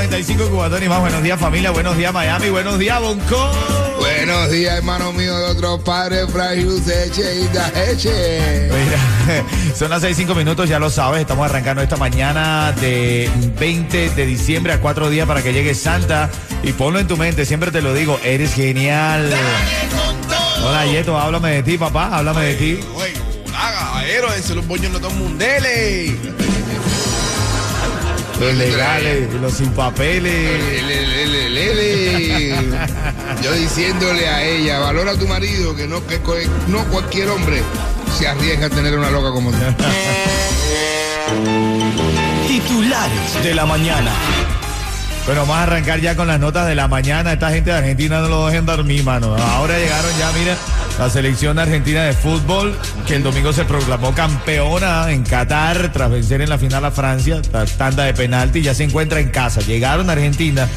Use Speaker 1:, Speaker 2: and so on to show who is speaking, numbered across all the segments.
Speaker 1: Ritmo 95 Cubatón y más. Buenos días familia, buenos días Miami, buenos días Bonco.
Speaker 2: Buenos días, hermano mío de otros padres, Fragilus Eche y Daeche.
Speaker 1: Mira, son las 6, 5 minutos, ya lo sabes, estamos arrancando esta mañana de 20 de diciembre a 4 días para que llegue Santa y ponlo en tu mente, siempre te lo digo, eres genial. Hola Yeto, háblame de ti papá, háblame de ti.
Speaker 3: Oye, haga, caballero, ese los boños no.
Speaker 1: Los legales, los sin papeles.
Speaker 2: Lele, lele, lele. Yo diciéndole a ella, valora a tu marido, que no, que no cualquier hombre se arriesga a tener una loca como tú.
Speaker 1: Titulares de la mañana. Bueno, vamos a arrancar ya con las notas de la mañana. Esta gente de Argentina no lo dejen dormir, mano. Ahora llegaron ya, mira, la selección argentina de fútbol, que el domingo se proclamó campeona en Qatar tras vencer en la final a Francia, tras tanda de penalti, ya se encuentra en casa. Llegaron a Argentina,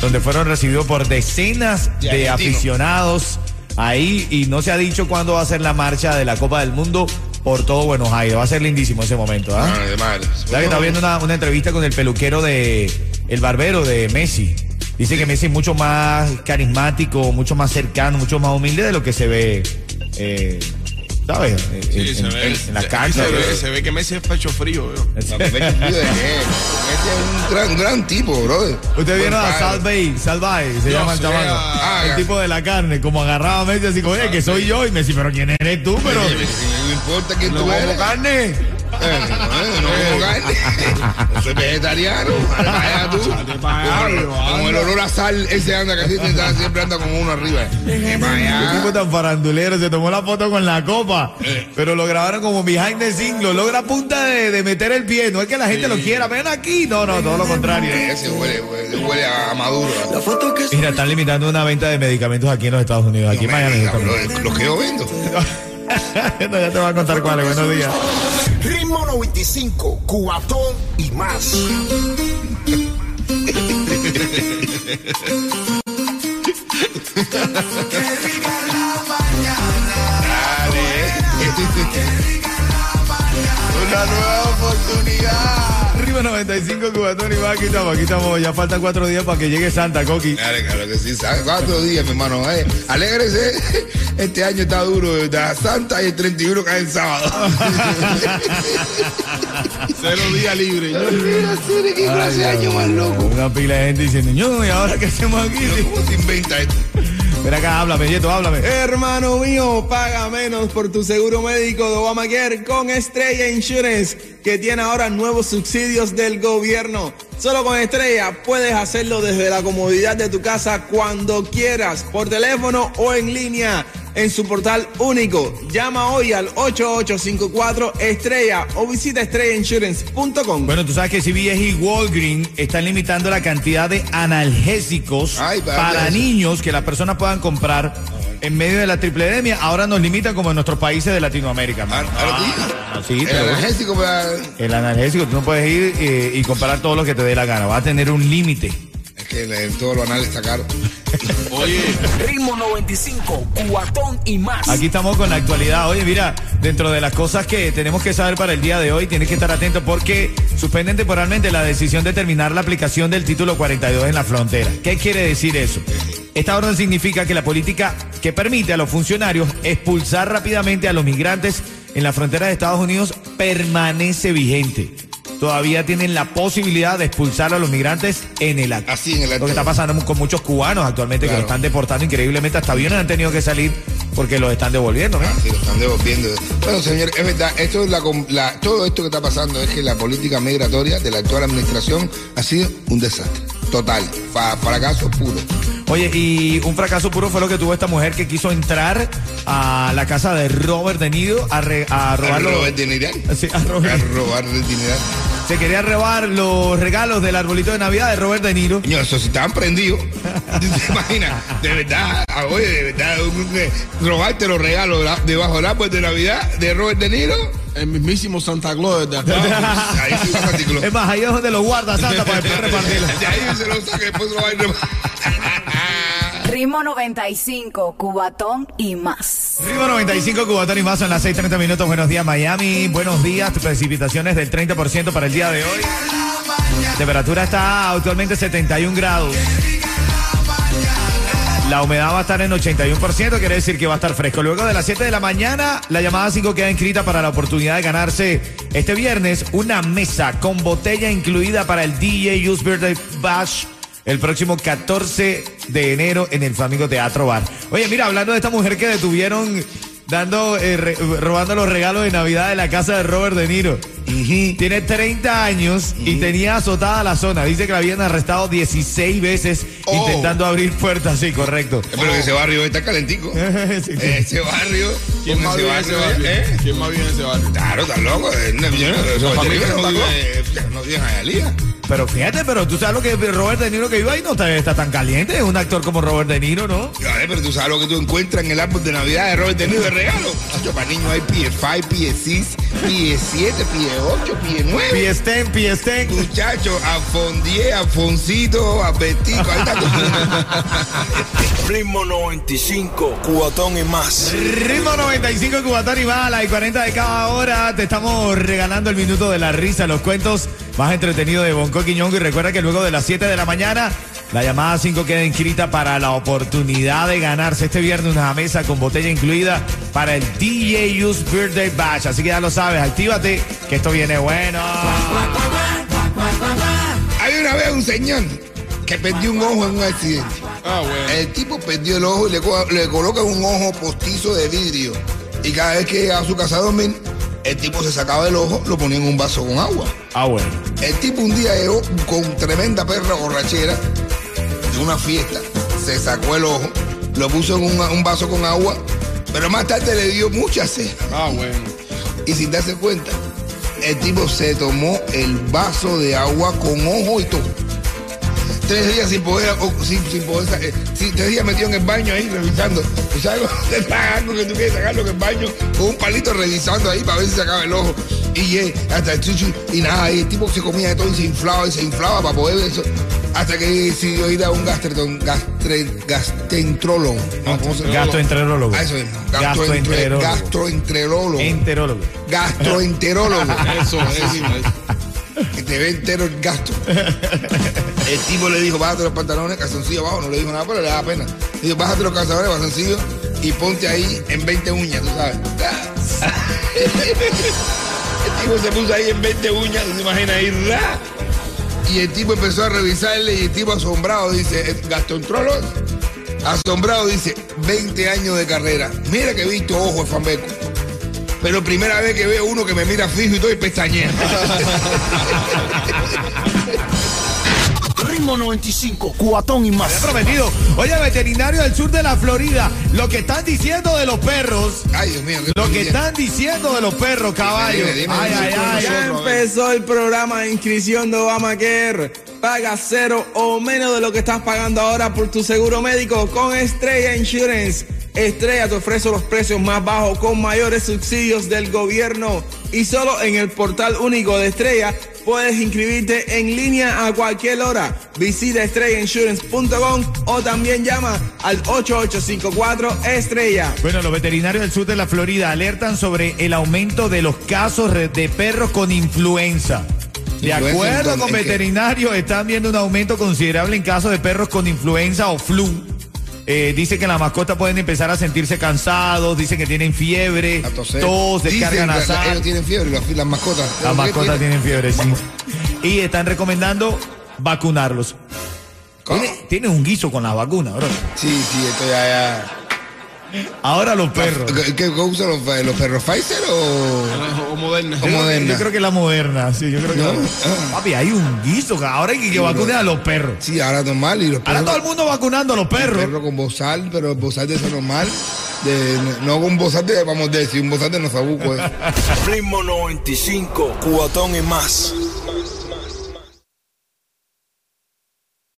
Speaker 1: donde fueron recibidos por decenas
Speaker 2: De
Speaker 1: aficionados ahí y no se ha dicho cuándo va a ser la marcha de la Copa del Mundo por todo Buenos Aires. Va a ser lindísimo ese momento, ¿ah?
Speaker 2: Ah, de madre.
Speaker 1: ¿Sabes que estaba viendo una, una entrevista con el peluquero de el barbero de Messi? Dice que Messi es mucho más carismático, mucho más cercano, mucho más humilde de lo que se ve, eh, ¿sabes? En,
Speaker 3: Sí, se
Speaker 1: en-
Speaker 3: ve.
Speaker 1: en la
Speaker 3: se-
Speaker 1: cancha.
Speaker 3: Se ve, se ve que Messi es pecho frío,
Speaker 2: que. Este es un gran, gran tipo, brother.
Speaker 1: Usted vieron a
Speaker 2: padre.
Speaker 1: Sal Bay, Sal Bay, se
Speaker 3: Yo
Speaker 1: llama el chamaco.
Speaker 2: ah,
Speaker 1: el
Speaker 2: ya.
Speaker 1: tipo de la carne, como agarraba a Messi así como, oye, que soy yo. Y Messi, pero ¿quién eres tú? Pero
Speaker 2: No importa quién tú
Speaker 1: como
Speaker 2: eres.
Speaker 1: carne.
Speaker 2: Eh, no, no como carne. Soy vegetariano. Vaya tú. Como el olor a sal, ese anda casi siempre anda como uno arriba. Eh,
Speaker 1: Qué
Speaker 2: vaya.
Speaker 1: tipo tan farandulero, se tomó la foto con la copa, pero lo grabaron como behind the scene, lo logra a punta de, de meter el pie, no es que la gente lo quiera, ven aquí, no, no, todo lo contrario.
Speaker 2: Ese huele, huele, huele a maduro.
Speaker 1: Mira, están limitando una venta de medicamentos aquí en los Estados Unidos, aquí en
Speaker 2: No me
Speaker 1: Miami.
Speaker 2: bro, Lo que yo vendo.
Speaker 1: No, ya te voy a contar cuáles, buenos días.
Speaker 3: Ritmo 95, cuatón y más.
Speaker 1: aquí estamos, aquí estamos, ya faltan cuatro días para que llegue Santa, Coqui.
Speaker 2: Claro, claro que sí. ¿sabes? Cuatro días, mi hermano. Eh. Alégrese. Este año está duro. Está Santa y el 31 cae en sábado.
Speaker 3: Cero día libre.
Speaker 2: Mira, Siri, qué clase de año más loco.
Speaker 1: Una pila de gente diciendo, "Ño, ¿y ahora qué hacemos aquí?
Speaker 2: ¿Cómo se inventa esto?
Speaker 1: Ven acá, háblame, Yeto, háblame.
Speaker 4: Hermano mío, paga menos por tu seguro médico de Obamacare con Estrella Insurance, que tiene ahora nuevos subsidios del gobierno. Solo con Estrella puedes hacerlo desde la comodidad de tu casa cuando quieras, por teléfono o en línea, en su portal único. Llama hoy al 8854 Estrella o visita estrellainsurance.com.
Speaker 1: Bueno, tú sabes que CVS y Walgreens están limitando la cantidad de analgésicos
Speaker 2: Ay, para
Speaker 1: niños que las personas puedan comprar en medio de la tripledemia. Ahora nos limitan como en nuestros países de Latinoamérica. mano.
Speaker 2: Ahora sí.
Speaker 1: Ah, sí,
Speaker 2: El analgésico para...
Speaker 1: el analgésico, tú no puedes ir eh, y comprar todo lo que te dé la gana. Va a tener un límite.
Speaker 2: Que el- todo lo anal está caro.
Speaker 3: Oye,
Speaker 5: Ritmo 95, cuatón y más.
Speaker 1: Aquí estamos con la actualidad. Oye, mira, dentro de las cosas que tenemos que saber para el día de hoy, tienes que estar atento porque suspenden temporalmente la decisión de terminar la aplicación del título 42 en la frontera. ¿Qué quiere decir eso? Esta orden significa que la política que permite a los funcionarios expulsar rápidamente a los migrantes en la frontera de Estados Unidos permanece vigente. Todavía tienen la posibilidad de expulsar a los migrantes en el acto.
Speaker 2: Así en el acto.
Speaker 1: Lo que está pasando con muchos cubanos actualmente que
Speaker 2: Claro.
Speaker 1: lo están deportando increíblemente. Hasta aviones han tenido que salir porque los están devolviendo. ¿no?
Speaker 2: Ah, sí, lo están devolviendo. Bueno, señor, es verdad, esto es la, la- todo esto que está pasando es que la política migratoria de la actual administración ha sido un desastre. Total, fa- fracaso puro.
Speaker 1: Oye, y un fracaso puro fue lo que tuvo esta mujer que quiso entrar a la casa de Robert De Niro a, re- a
Speaker 2: A
Speaker 1: robarlo.
Speaker 2: robar dineral.
Speaker 1: Sí, a robar-
Speaker 2: A robar.
Speaker 1: Se quería robar los regalos del arbolito de Navidad de Robert De Niro.
Speaker 2: Señor, eso sí estaban prendidos. ¿Te imaginas? De verdad, ah, oye, de verdad, robarte los regalos debajo del árbol de Navidad de Robert De Niro.
Speaker 4: El mismísimo Santa Claus de acá.
Speaker 2: Ahí sí va Santa Claus.
Speaker 1: Es más, ahí es donde los guarda Santa para después repartirlo.
Speaker 2: De ahí se lo saca y después lo va a ir
Speaker 6: Ritmo 95, Cubatón y más.
Speaker 1: Ritmo 95, Cubatón y más son las 6:30 minutos. Buenos días, Miami. Buenos días. Precipitaciones del 30% para el día de hoy. Temperatura está actualmente 71 grados. La humedad va a estar en 81%, quiere decir que va a estar fresco. Luego de las 7 de la mañana, la llamada 5 queda inscrita para la oportunidad de ganarse este viernes una mesa con botella incluida para el DJ Use Birthday Bash el próximo 14 de enero en el Flamingo Teatro Bar. Oye, mira, hablando de esta mujer que detuvieron dando, eh, re- robando los regalos de Navidad de la casa de Robert De Niro. Tiene 30 años y tenía azotada la zona. Dice que la habían arrestado 16 veces
Speaker 2: Oh.
Speaker 1: intentando abrir puertas. Sí, correcto.
Speaker 2: Pero que ese barrio está calentico.
Speaker 1: Sí, sí.
Speaker 2: Ese barrio.
Speaker 4: ¿Quién más vive en ese
Speaker 2: barrio,
Speaker 4: barrio?
Speaker 2: ¿eh?
Speaker 4: ¿Quién más vive en ese barrio?
Speaker 2: Claro, está loco. eh, No, yo no- no viven, en Hialeah.
Speaker 1: Pero fíjate, pero tú sabes lo que Robert De Niro que vive ahí no está, está tan caliente. Es un actor como Robert De Niro, ¿no?
Speaker 2: Vale, pero tú sabes lo que tú encuentras en el árbol de Navidad de Robert De Niro de regalo. Chacho, para niños hay PS5, PS6, PS7, PS8, PS9.
Speaker 1: Piestén, piestén.
Speaker 2: Muchachos, Afondier, Afoncito, Albertico, ahí está todo el mundo.
Speaker 5: Ritmo 95, Cubatón y más.
Speaker 1: Ritmo 95 Cubatón y más, a las 40 de cada hora. Te estamos regalando el minuto de la risa, los cuentos más entretenidos de Bonco Quiñongo. Y recuerda que luego de las 7 de la mañana, la llamada 5 queda inscrita para la oportunidad de ganarse este viernes una mesa con botella incluida para el DJ Use Birthday Bash. Así que ya lo sabes, actívate, que esto viene bueno.
Speaker 2: Hay una vez un señor que perdió un ojo en un accidente.
Speaker 4: Ah, bueno.
Speaker 2: El tipo perdió el ojo y le, co- le colocan un ojo postizo de vidrio. Y cada vez que llegaba a su casa a dormir, el tipo se sacaba el ojo, lo ponía en un vaso con agua.
Speaker 1: Ah, bueno.
Speaker 2: El tipo un día llegó con tremenda perra borrachera de una fiesta. Se sacó el ojo, lo puso en un, un vaso con agua, pero más tarde le dio mucha sed.
Speaker 4: Ah, bueno.
Speaker 2: Y sin darse cuenta, el tipo se tomó el vaso de agua con ojo y todo. Tres días sin poder, sin, sin poder eh, tres días metido en el baño ahí revisando. ¿Tú sabes te algo que tú quieres sacarlo en el baño? Con un palito revisando ahí para ver si se acaba el ojo. Y eh, hasta el chuchu, y nada, y el tipo se comía de todo y se inflaba y se inflaba para poder eso. Hasta que decidió ir a un gastreton, gastre, gastroenterólogo. ¿no? ¿Cómo se llama?
Speaker 1: Gastroenterólogo.
Speaker 2: Ah, eso es.
Speaker 1: Gastroenterólogo.
Speaker 2: Gastroenterólogo.
Speaker 1: Enterólogo.
Speaker 2: Gastroenterólogo.
Speaker 4: Eso, eso, eso.
Speaker 2: que te ve entero el gasto. El tipo le dijo, bájate los pantalones, calzoncillo abajo, no le dijo nada, pero le daba pena. Le dijo, bájate los calzones, calzoncillo, y ponte ahí en 20 uñas, tú sabes. El tipo se puso ahí en 20 uñas, ¿tú te imaginas ahí? ra? Y el tipo empezó a revisarle y el tipo asombrado dice, "Eh, gastroenterólogo, asombrado dice, 20 años de carrera. Mira que he visto ojo de Fambeco. Pero primera vez que veo uno que me mira fijo y todo y pestañea.
Speaker 5: Ritmo 95, Cubatón y más.
Speaker 1: prometido. Oye, veterinario del sur de la Florida, lo que están diciendo de los perros,
Speaker 2: Ay, Dios mío.
Speaker 1: lo que están diciendo de los perros, caballo.
Speaker 2: dime, dime,
Speaker 1: Ay, ay, ay.
Speaker 4: Ya empezó el programa de inscripción de Obamacare. Paga cero o menos de lo que estás pagando ahora por tu seguro médico con Estrella Insurance. Estrella te ofrece los precios más bajos con mayores subsidios del gobierno. Y solo en el portal único de Estrella puedes inscribirte en línea a cualquier hora. Visita estrellainsurance.com o también llama al 8854 Estrella.
Speaker 1: Bueno, los veterinarios del sur de la Florida alertan sobre el aumento de los casos de perros con influenza. De acuerdo con veterinarios, están viendo un aumento considerable en casos de perros con influenza o flu. Eh, dice que las mascotas pueden empezar a sentirse cansados, dicen que tienen fiebre, tos, descarga
Speaker 2: Dicen que
Speaker 1: nasal.
Speaker 2: Ellos tienen fiebre, las, las mascotas.
Speaker 1: Las
Speaker 2: ¿Qué
Speaker 1: mascotas
Speaker 2: tienen?
Speaker 1: tienen fiebre, sí. Y están recomendando vacunarlos.
Speaker 2: ¿Cómo?
Speaker 1: Tiene, tiene un guiso con la vacuna, bro.
Speaker 2: Sí, sí, esto ya, ya.
Speaker 1: Ahora los perros.
Speaker 2: ¿Qué, qué usan los, los perros Pfizer o,
Speaker 3: O moderna.
Speaker 2: o
Speaker 1: Yo creo-
Speaker 2: Moderna?
Speaker 1: Yo creo que la moderna, sí, yo creo que
Speaker 2: No.
Speaker 1: la-
Speaker 2: Ah.
Speaker 1: Papi, hay un guiso, que ahora hay que, que vacunen a los perros.
Speaker 2: Sí, ahora normal. Y los
Speaker 1: Ahora todo el mundo vacunando a los perros.
Speaker 2: perro con bozal, pero bozal de eso normal. De, no con bozal de, vamos a decir, un bozal de nosabuco. eh.
Speaker 5: Ritmo 95, cuatón y más.